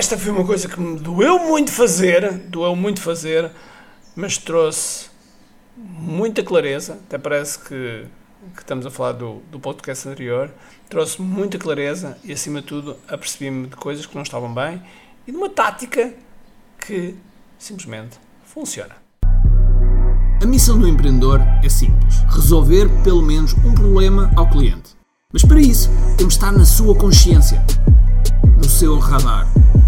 esta foi uma coisa que me doeu muito fazer, doeu muito fazer, mas trouxe muita clareza, até parece que, que estamos a falar do, do podcast anterior, trouxe muita clareza e, acima de tudo, apercebi-me de coisas que não estavam bem e de uma tática que simplesmente funciona. A missão do empreendedor é simples: resolver pelo menos um problema ao cliente. Mas para isso, temos de estar na sua consciência, no seu radar.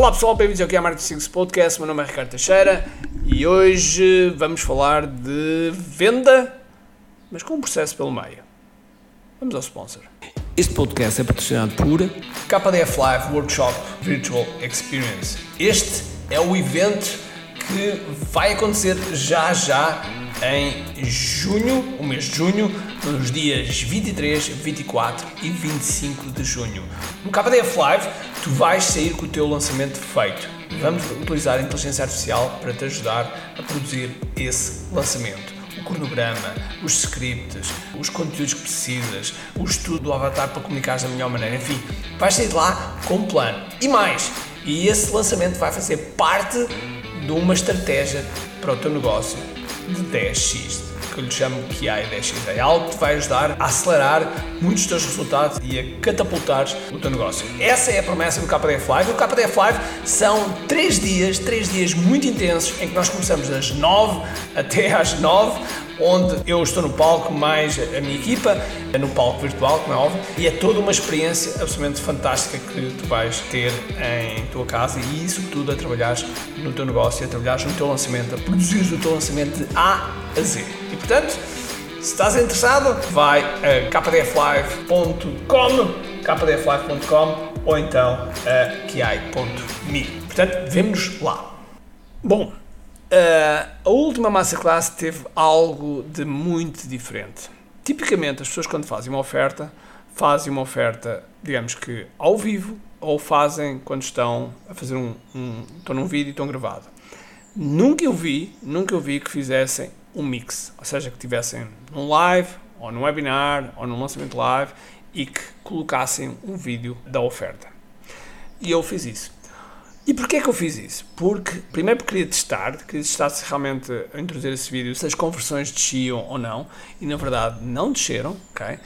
Olá pessoal, bem-vindos ao que é Marketing Secrets Podcast. Meu nome é Ricardo Teixeira e hoje vamos falar de venda, mas com um processo pelo meio. Vamos ao sponsor. Este podcast é patrocinado por KDF Live Workshop Virtual Experience. Este é o evento que vai acontecer já já em junho, o mês de junho, nos dias 23, 24 e 25 de junho. No KDF Live, tu vais sair com o teu lançamento feito. Vamos utilizar a inteligência artificial para te ajudar a produzir esse lançamento. O cronograma, os scripts, os conteúdos que precisas, o estudo do avatar para comunicar da melhor maneira, enfim, vais sair de lá com um plano. E mais, e esse lançamento vai fazer parte de uma estratégia para o teu negócio de 10x, que eu lhe chamo QI 10x. É algo que te vai ajudar a acelerar muitos dos teus resultados e a catapultar o teu negócio. Essa é a promessa do KDF Live. O KDF Live são 3 dias, 3 dias muito intensos em que nós começamos das 9 até às 9 onde eu estou no palco, mais a minha equipa, no palco virtual, como é óbvio, e é toda uma experiência absolutamente fantástica que tu vais ter em tua casa e isso tudo a trabalhares no teu negócio, a trabalhares no teu lançamento, a produzir o teu lançamento de A a Z. E portanto, se estás interessado, vai a kdflive.com, kdflive.com ou então a kiai.me. Portanto, vemos lá. Bom, Uh, a última masterclass teve algo de muito diferente. Tipicamente, as pessoas, quando fazem uma oferta, fazem uma oferta, digamos que ao vivo, ou fazem quando estão a fazer um, um estão num vídeo e estão gravado. Nunca eu vi, nunca eu vi que fizessem um mix, ou seja, que tivessem num live, ou num webinar, ou num lançamento live e que colocassem um vídeo da oferta. E eu fiz isso. E porquê é que eu fiz isso? Porque, primeiro porque queria testar, queria testar se realmente a introduzir esse vídeo, se as conversões desciam ou não, e na verdade não desceram, ok?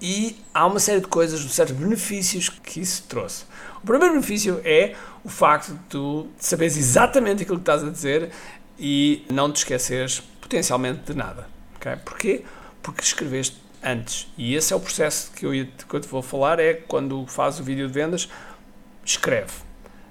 E há uma série de coisas, certos benefícios que isso trouxe. O primeiro benefício é o facto de tu saberes exatamente aquilo que estás a dizer e não te esqueceres potencialmente de nada, ok? Porquê? Porque escreveste antes. E esse é o processo que eu, que eu te vou falar, é quando fazes o vídeo de vendas, escreve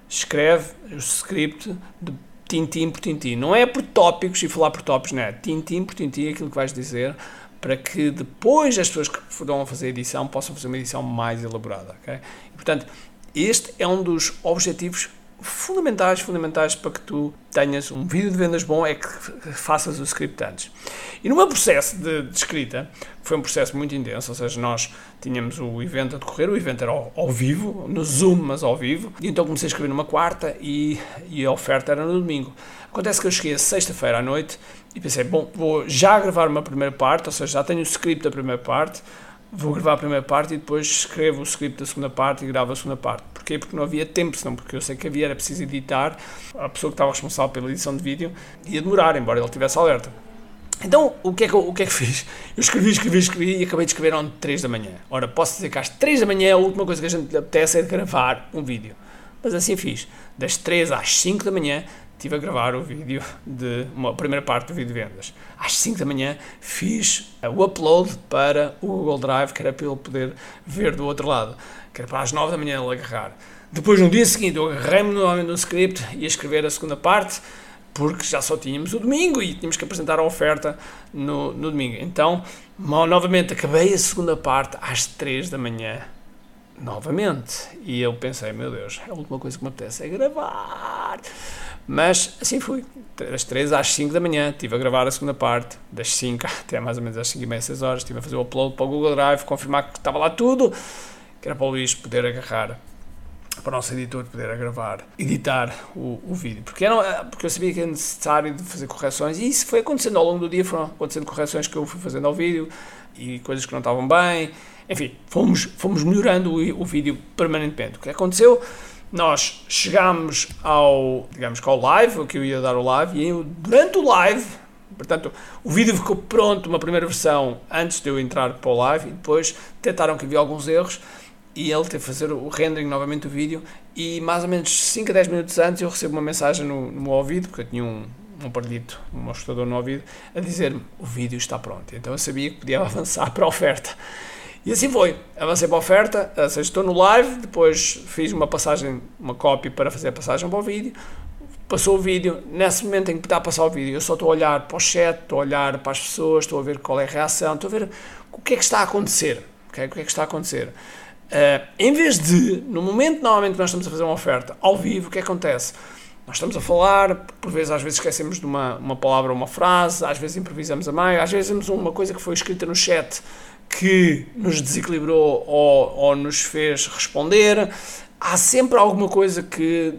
escreve o script de tintim por tintim. Não é por tópicos e falar por tópicos, não é? Tintim por tintim é aquilo que vais dizer para que depois as pessoas que vão fazer a edição possam fazer uma edição mais elaborada, ok? E, portanto, este é um dos objetivos fundamentais, fundamentais para que tu tenhas um vídeo de vendas bom é que faças o script antes. E no meu processo de, de escrita, foi um processo muito intenso, ou seja, nós tínhamos o evento a decorrer, o evento era ao, ao, vivo, no Zoom, mas ao vivo, e então comecei a escrever numa quarta e, e a oferta era no domingo. Acontece que eu cheguei a sexta-feira à noite e pensei, bom, vou já gravar uma primeira parte, ou seja, já tenho o script da primeira parte, vou gravar a primeira parte e depois escrevo o script da segunda parte e gravo a segunda parte. Porquê? Porque não havia tempo, senão porque eu sei que havia, era preciso editar, a pessoa que estava responsável pela edição de vídeo ia demorar, embora ele tivesse alerta. Então, o que, é que eu, o que é que fiz? Eu escrevi, escrevi, escrevi e acabei de escrever às 3 da manhã. Ora, posso dizer que às 3 da manhã a última coisa que a gente apetece é gravar um vídeo. Mas assim fiz. Das 3 às 5 da manhã estive a gravar o vídeo de uma primeira parte do vídeo de vendas. Às 5 da manhã fiz o upload para o Google Drive, que era para ele poder ver do outro lado, que era para às 9 da manhã ele agarrar. Depois, no dia seguinte, eu agarrei-me novamente no script e a escrever a segunda parte, porque já só tínhamos o domingo e tínhamos que apresentar a oferta no, no domingo. Então, novamente, acabei a segunda parte às 3 da manhã novamente. E eu pensei, meu Deus, a última coisa que me apetece é gravar. Mas assim fui. Das 3 às 5 da manhã estive a gravar a segunda parte, das 5 até mais ou menos às 5 e meia, 6 horas. Estive a fazer o upload para o Google Drive, confirmar que estava lá tudo, que era para o Luís poder agarrar, para o nosso editor poder gravar, editar o, o vídeo. Porque, era, porque eu sabia que era necessário de fazer correções e isso foi acontecendo ao longo do dia. Foram acontecendo correções que eu fui fazendo ao vídeo e coisas que não estavam bem. Enfim, fomos, fomos melhorando o, o vídeo permanentemente. O que aconteceu? nós chegámos ao, digamos que ao live, o que eu ia dar o live, e eu, durante o live, portanto, o vídeo ficou pronto, uma primeira versão, antes de eu entrar para o live, e depois detectaram que havia alguns erros, e ele teve que fazer o rendering novamente do vídeo, e mais ou menos 5 a 10 minutos antes eu recebo uma mensagem no, no meu ouvido, porque eu tinha um, um aparelhito, um escutador no ouvido, a dizer-me, o vídeo está pronto. Então eu sabia que podia avançar para a oferta. E assim foi. Avancei para a oferta, seja, estou no live, depois fiz uma passagem, uma cópia para fazer a passagem para o vídeo. Passou o vídeo, nesse momento em que está a passar o vídeo, eu só estou a olhar para o chat, estou a olhar para as pessoas, estou a ver qual é a reação, estou a ver o que é que está a acontecer. Okay? O que é que está a acontecer? Uh, em vez de, no momento normalmente nós estamos a fazer uma oferta ao vivo, o que acontece? Nós estamos a falar, por vezes às vezes esquecemos de uma, uma palavra ou uma frase, às vezes improvisamos a meio, às vezes temos uma coisa que foi escrita no chat que nos desequilibrou ou, ou nos fez responder. Há sempre alguma coisa que.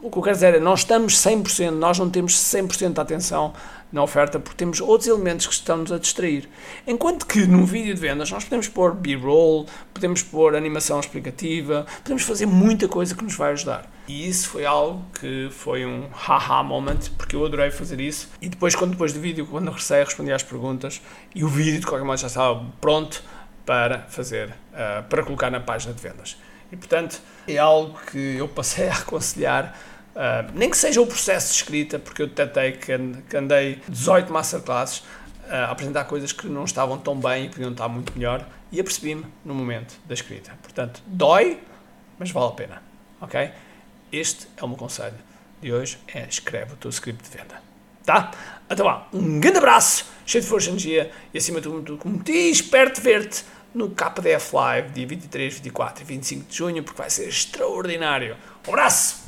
O que eu quero dizer é, nós estamos 100%, nós não temos 100% de atenção na oferta porque temos outros elementos que estão-nos a distrair. Enquanto que num vídeo de vendas nós podemos pôr B-roll, podemos pôr animação explicativa, podemos fazer muita coisa que nos vai ajudar. E isso foi algo que foi um haha moment, porque eu adorei fazer isso. E depois, quando depois do vídeo, quando regressei, respondi às perguntas e o vídeo de qualquer modo já estava pronto para fazer, uh, para colocar na página de vendas. E portanto, é algo que eu passei a aconselhar Uh, nem que seja o processo de escrita, porque eu detectei que, andei 18 masterclasses uh, a apresentar coisas que não estavam tão bem e podiam estar muito melhor, e apercebi-me no momento da escrita. Portanto, dói, mas vale a pena. Ok? Este é o meu conselho de hoje: é escreve o teu script de venda. Tá? Então lá, um grande abraço, cheio de força e energia, e acima de tudo, como te espero te ver-te no KDF Live, dia 23, 24 e 25 de junho, porque vai ser extraordinário. Um abraço!